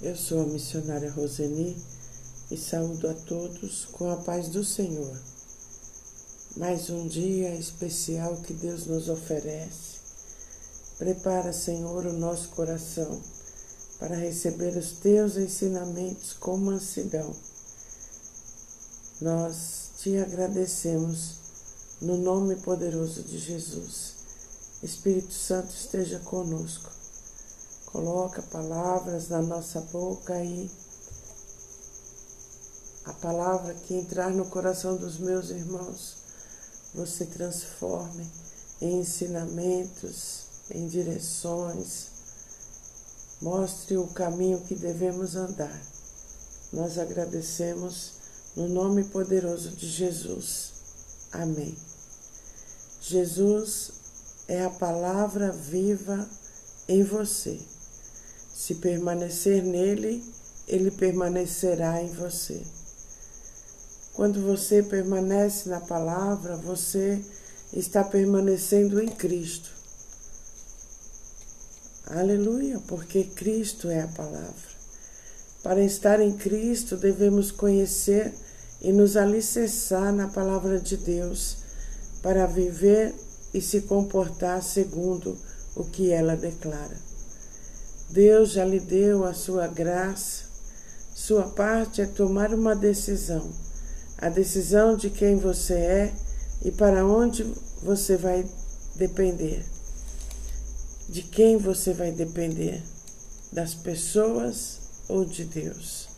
Eu sou a missionária Roseni e saúdo a todos com a paz do Senhor. Mais um dia especial que Deus nos oferece. Prepara, Senhor, o nosso coração para receber os teus ensinamentos com mansidão. Nós te agradecemos no nome poderoso de Jesus. Espírito Santo esteja conosco Coloca palavras na nossa boca e a palavra que entrar no coração dos meus irmãos, você transforme em ensinamentos, em direções, mostre o caminho que devemos andar. Nós agradecemos no nome poderoso de Jesus. Amém. Jesus é a palavra viva em você. Se permanecer nele, ele permanecerá em você. Quando você permanece na palavra, você está permanecendo em Cristo. Aleluia, porque Cristo é a palavra. Para estar em Cristo, devemos conhecer e nos alicerçar na palavra de Deus para viver e se comportar segundo o que ela declara. Deus já lhe deu a sua graça. Sua parte é tomar uma decisão, a decisão de quem você é e para onde você vai depender. De quem você vai depender? Das pessoas ou de Deus?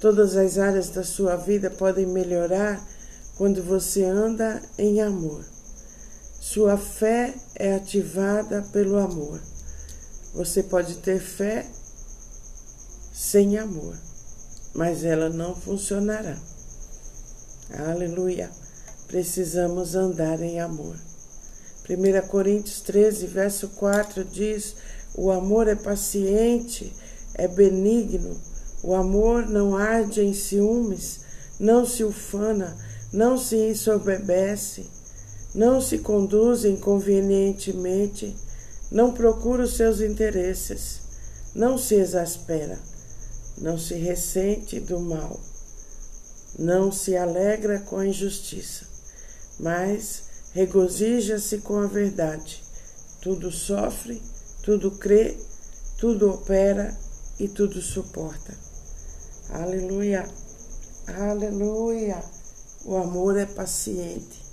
Todas as áreas da sua vida podem melhorar quando você anda em amor. Sua fé é ativada pelo amor. Você pode ter fé sem amor, mas ela não funcionará. Aleluia. Precisamos andar em amor. 1 Coríntios 13, verso 4 diz: O amor é paciente, é benigno, o amor não arde em ciúmes, não se ufana, não se ensoberbece, não se conduz inconvenientemente não procura os seus interesses, não se exaspera, não se ressente do mal, não se alegra com a injustiça, mas regozija-se com a verdade. Tudo sofre, tudo crê, tudo opera e tudo suporta. Aleluia, aleluia. O amor é paciente.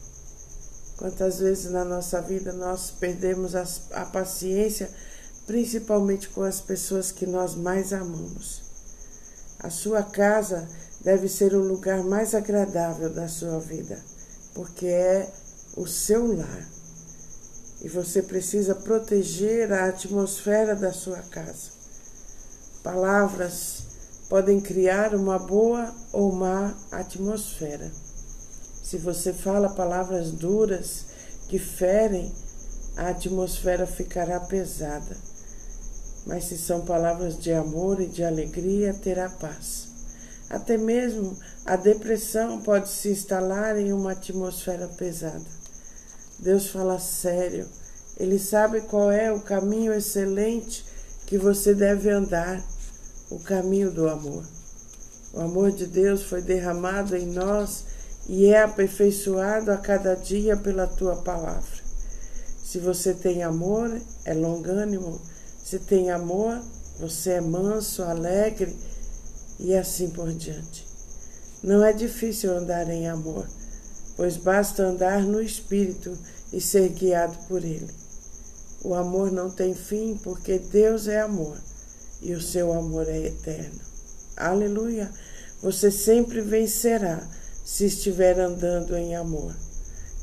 Quantas vezes na nossa vida nós perdemos a paciência, principalmente com as pessoas que nós mais amamos. A sua casa deve ser o lugar mais agradável da sua vida, porque é o seu lar. E você precisa proteger a atmosfera da sua casa. Palavras podem criar uma boa ou má atmosfera. Se você fala palavras duras que ferem, a atmosfera ficará pesada. Mas se são palavras de amor e de alegria, terá paz. Até mesmo a depressão pode se instalar em uma atmosfera pesada. Deus fala sério, Ele sabe qual é o caminho excelente que você deve andar o caminho do amor. O amor de Deus foi derramado em nós e é aperfeiçoado a cada dia pela tua palavra. Se você tem amor, é longânimo. Se tem amor, você é manso, alegre e assim por diante. Não é difícil andar em amor, pois basta andar no Espírito e ser guiado por Ele. O amor não tem fim, porque Deus é amor e o seu amor é eterno. Aleluia! Você sempre vencerá se estiver andando em amor.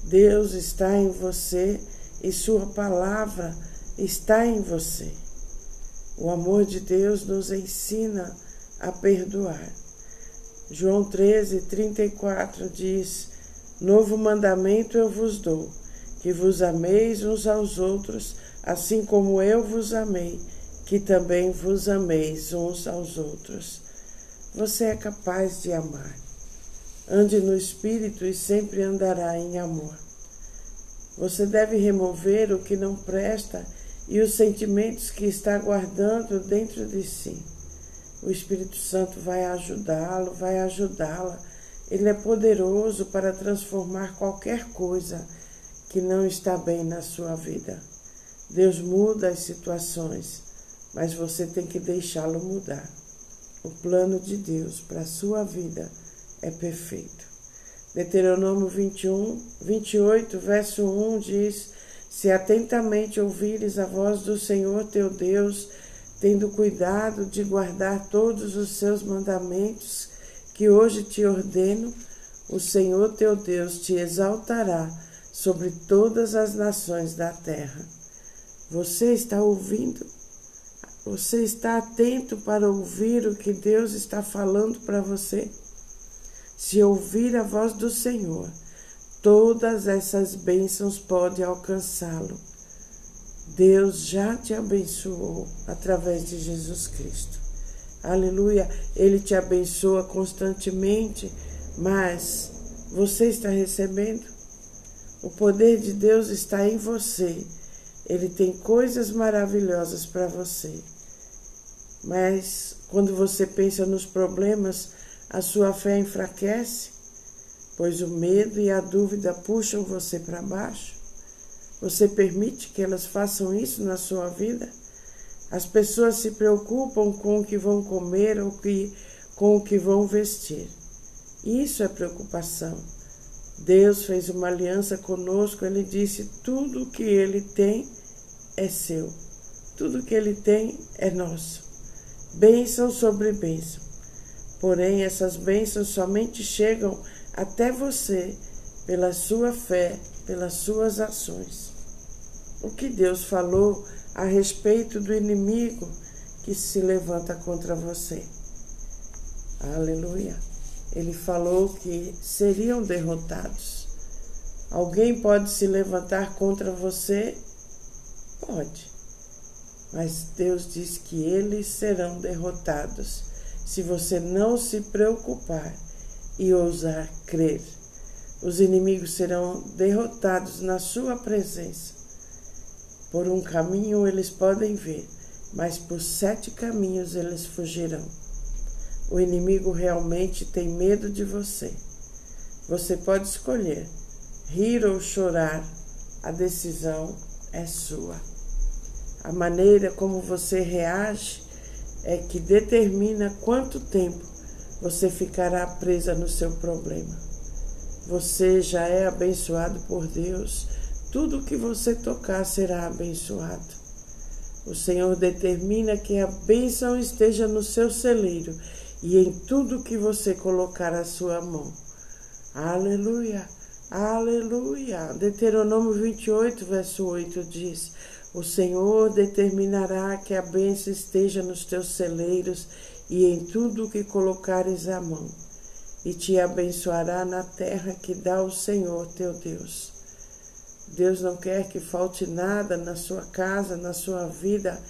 Deus está em você e Sua palavra está em você. O amor de Deus nos ensina a perdoar. João 13, 34 diz: Novo mandamento eu vos dou, que vos ameis uns aos outros, assim como eu vos amei, que também vos ameis uns aos outros. Você é capaz de amar. Ande no espírito e sempre andará em amor. Você deve remover o que não presta e os sentimentos que está guardando dentro de si. o Espírito Santo vai ajudá-lo, vai ajudá-la. Ele é poderoso para transformar qualquer coisa que não está bem na sua vida. Deus muda as situações, mas você tem que deixá-lo mudar. O plano de Deus para a sua vida é perfeito. Deuteronômio 21, 28, verso 1 diz: Se atentamente ouvires a voz do Senhor teu Deus, tendo cuidado de guardar todos os seus mandamentos que hoje te ordeno, o Senhor teu Deus te exaltará sobre todas as nações da terra. Você está ouvindo? Você está atento para ouvir o que Deus está falando para você? Se ouvir a voz do Senhor, todas essas bênçãos podem alcançá-lo. Deus já te abençoou através de Jesus Cristo. Aleluia. Ele te abençoa constantemente, mas você está recebendo? O poder de Deus está em você. Ele tem coisas maravilhosas para você. Mas quando você pensa nos problemas, a sua fé enfraquece, pois o medo e a dúvida puxam você para baixo. Você permite que elas façam isso na sua vida? As pessoas se preocupam com o que vão comer ou que, com o que vão vestir. Isso é preocupação. Deus fez uma aliança conosco, ele disse: tudo o que ele tem é seu, tudo que ele tem é nosso. Bênção sobre bênção. Porém, essas bênçãos somente chegam até você pela sua fé, pelas suas ações o que Deus falou a respeito do inimigo que se levanta contra você. Aleluia. Ele falou que seriam derrotados. Alguém pode se levantar contra você? Pode. Mas Deus diz que eles serão derrotados se você não se preocupar e ousar crer. Os inimigos serão derrotados na sua presença por um caminho eles podem vir, mas por sete caminhos eles fugirão. O inimigo realmente tem medo de você. Você pode escolher rir ou chorar, a decisão é sua. A maneira como você reage é que determina quanto tempo você ficará presa no seu problema. Você já é abençoado por Deus tudo que você tocar será abençoado. O Senhor determina que a bênção esteja no seu celeiro e em tudo que você colocar a sua mão. Aleluia, aleluia. Deuteronômio 28, verso 8 diz: O Senhor determinará que a bênção esteja nos teus celeiros e em tudo que colocares a mão, e te abençoará na terra que dá o Senhor teu Deus. Deus não quer que falte nada na sua casa, na sua vida.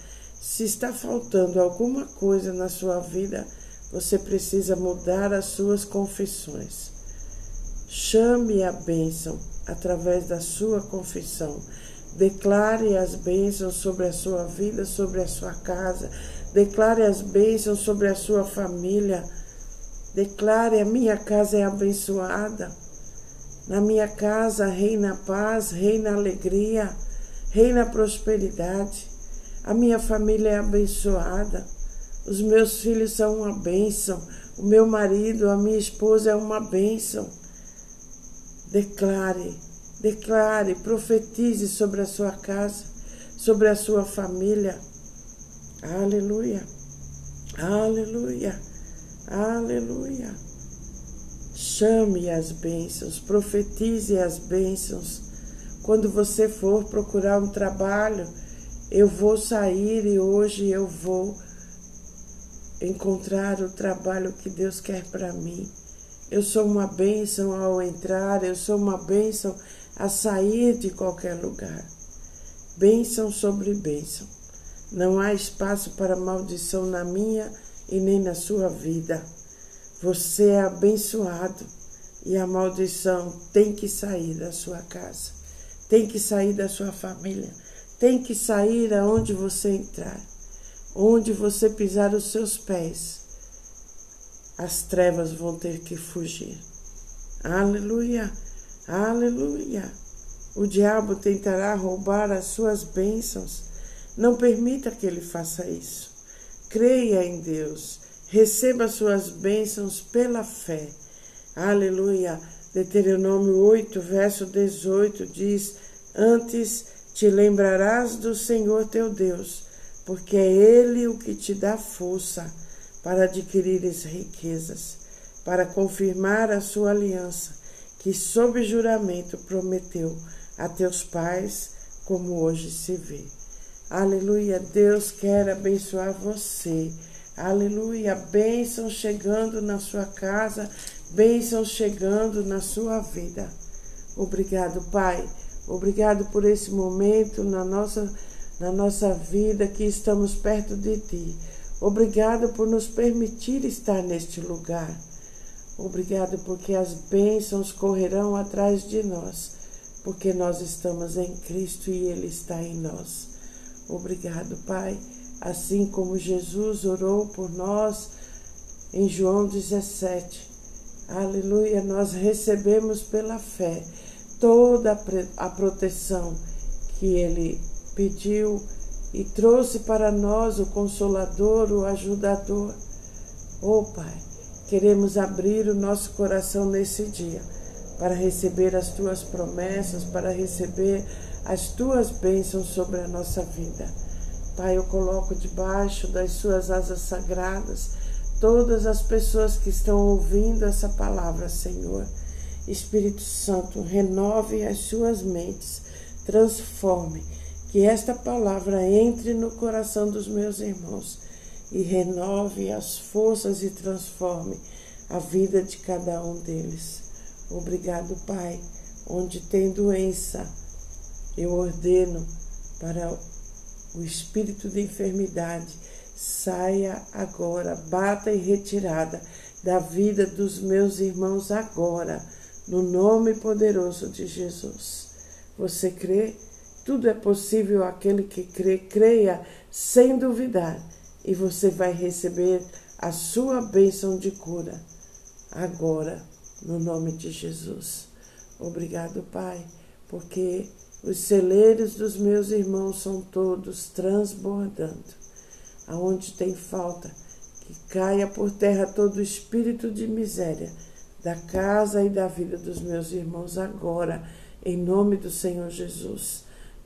Se está faltando alguma coisa na sua vida, você precisa mudar as suas confissões. Chame a bênção através da sua confissão. Declare as bênçãos sobre a sua vida, sobre a sua casa. Declare as bênçãos sobre a sua família. Declare: a minha casa é abençoada. Na minha casa reina paz, reina alegria, reina prosperidade. A minha família é abençoada. Os meus filhos são uma bênção. O meu marido, a minha esposa é uma bênção. Declare, declare, profetize sobre a sua casa, sobre a sua família. Aleluia, aleluia, aleluia. Chame as bênçãos, profetize as bênçãos. Quando você for procurar um trabalho, eu vou sair e hoje eu vou encontrar o trabalho que Deus quer para mim. Eu sou uma bênção ao entrar, eu sou uma bênção a sair de qualquer lugar. Bênção sobre bênção. Não há espaço para maldição na minha e nem na sua vida. Você é abençoado e a maldição tem que sair da sua casa, tem que sair da sua família, tem que sair aonde você entrar, onde você pisar os seus pés. as trevas vão ter que fugir. Aleluia, aleluia. O diabo tentará roubar as suas bênçãos. Não permita que ele faça isso. Creia em Deus. Receba suas bênçãos pela fé. Aleluia. Deuteronômio 8, verso 18 diz: Antes te lembrarás do Senhor teu Deus, porque é Ele o que te dá força para adquirires riquezas, para confirmar a sua aliança, que sob juramento prometeu a teus pais, como hoje se vê. Aleluia, Deus quer abençoar você. Aleluia, bênção chegando na sua casa, bênção chegando na sua vida. Obrigado, Pai. Obrigado por esse momento na nossa, na nossa vida que estamos perto de Ti. Obrigado por nos permitir estar neste lugar. Obrigado porque as bênçãos correrão atrás de nós, porque nós estamos em Cristo e Ele está em nós. Obrigado, Pai, assim como Jesus orou por nós em João 17. Aleluia, nós recebemos pela fé toda a proteção que Ele pediu e trouxe para nós o Consolador, o Ajudador. Oh Pai, queremos abrir o nosso coração nesse dia para receber as tuas promessas, para receber as tuas bênçãos sobre a nossa vida. Pai, eu coloco debaixo das suas asas sagradas todas as pessoas que estão ouvindo essa palavra, Senhor. Espírito Santo, renove as suas mentes, transforme que esta palavra entre no coração dos meus irmãos e renove as forças e transforme a vida de cada um deles. Obrigado, Pai. Onde tem doença, eu ordeno para o espírito de enfermidade saia agora, bata e retirada da vida dos meus irmãos agora, no nome poderoso de Jesus. Você crê? Tudo é possível aquele que crê, creia sem duvidar, e você vai receber a sua bênção de cura agora, no nome de Jesus. Obrigado, Pai, porque os celeiros dos meus irmãos são todos transbordando. Aonde tem falta, que caia por terra todo espírito de miséria da casa e da vida dos meus irmãos agora, em nome do Senhor Jesus.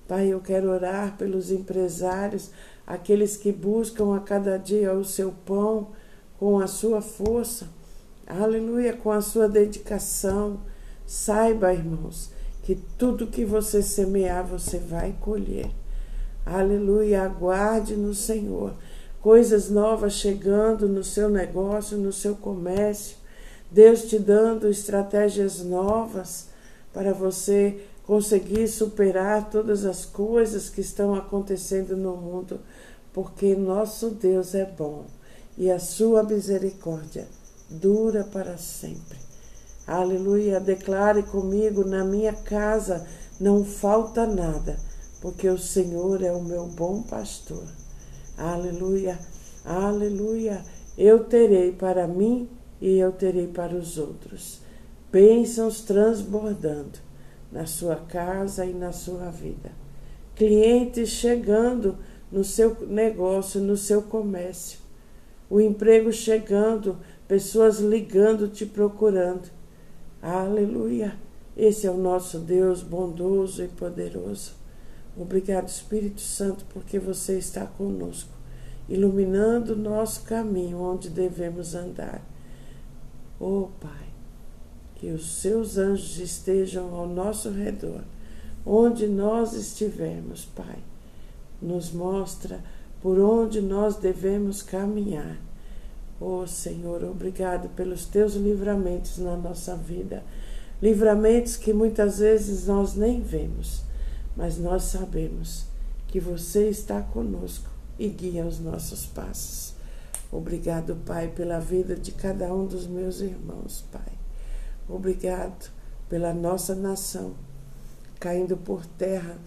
Pai, eu quero orar pelos empresários, aqueles que buscam a cada dia o seu pão com a sua força, aleluia, com a sua dedicação. Saiba, irmãos, que tudo que você semear, você vai colher. Aleluia, aguarde no Senhor. Coisas novas chegando no seu negócio, no seu comércio. Deus te dando estratégias novas para você conseguir superar todas as coisas que estão acontecendo no mundo, porque nosso Deus é bom e a sua misericórdia dura para sempre. Aleluia. Declare comigo: na minha casa não falta nada, porque o Senhor é o meu bom pastor. Aleluia. Aleluia. Eu terei para mim e eu terei para os outros. Bênçãos transbordando na sua casa e na sua vida. Clientes chegando no seu negócio, no seu comércio. O emprego chegando, pessoas ligando, te procurando. Aleluia! Esse é o nosso Deus bondoso e poderoso. Obrigado, Espírito Santo, porque você está conosco, iluminando o nosso caminho onde devemos andar. Oh, Pai que os seus anjos estejam ao nosso redor, onde nós estivermos, Pai. Nos mostra por onde nós devemos caminhar. Oh Senhor, obrigado pelos teus livramentos na nossa vida. Livramentos que muitas vezes nós nem vemos, mas nós sabemos que você está conosco e guia os nossos passos. Obrigado, Pai, pela vida de cada um dos meus irmãos, Pai. Obrigado pela nossa nação, caindo por terra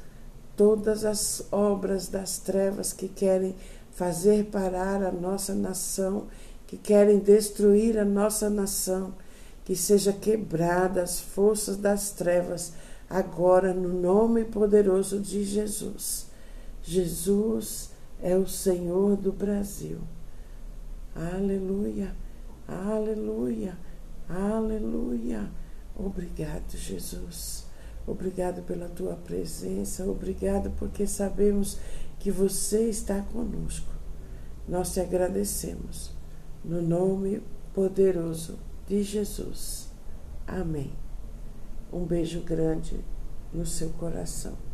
todas as obras das trevas que querem fazer parar a nossa nação, que querem destruir a nossa nação, que seja quebrada as forças das trevas agora no nome poderoso de Jesus. Jesus é o Senhor do Brasil. Aleluia, aleluia, aleluia. Obrigado, Jesus. Obrigado pela tua presença. Obrigado porque sabemos que você está conosco. Nós te agradecemos. No nome poderoso de Jesus. Amém. Um beijo grande no seu coração.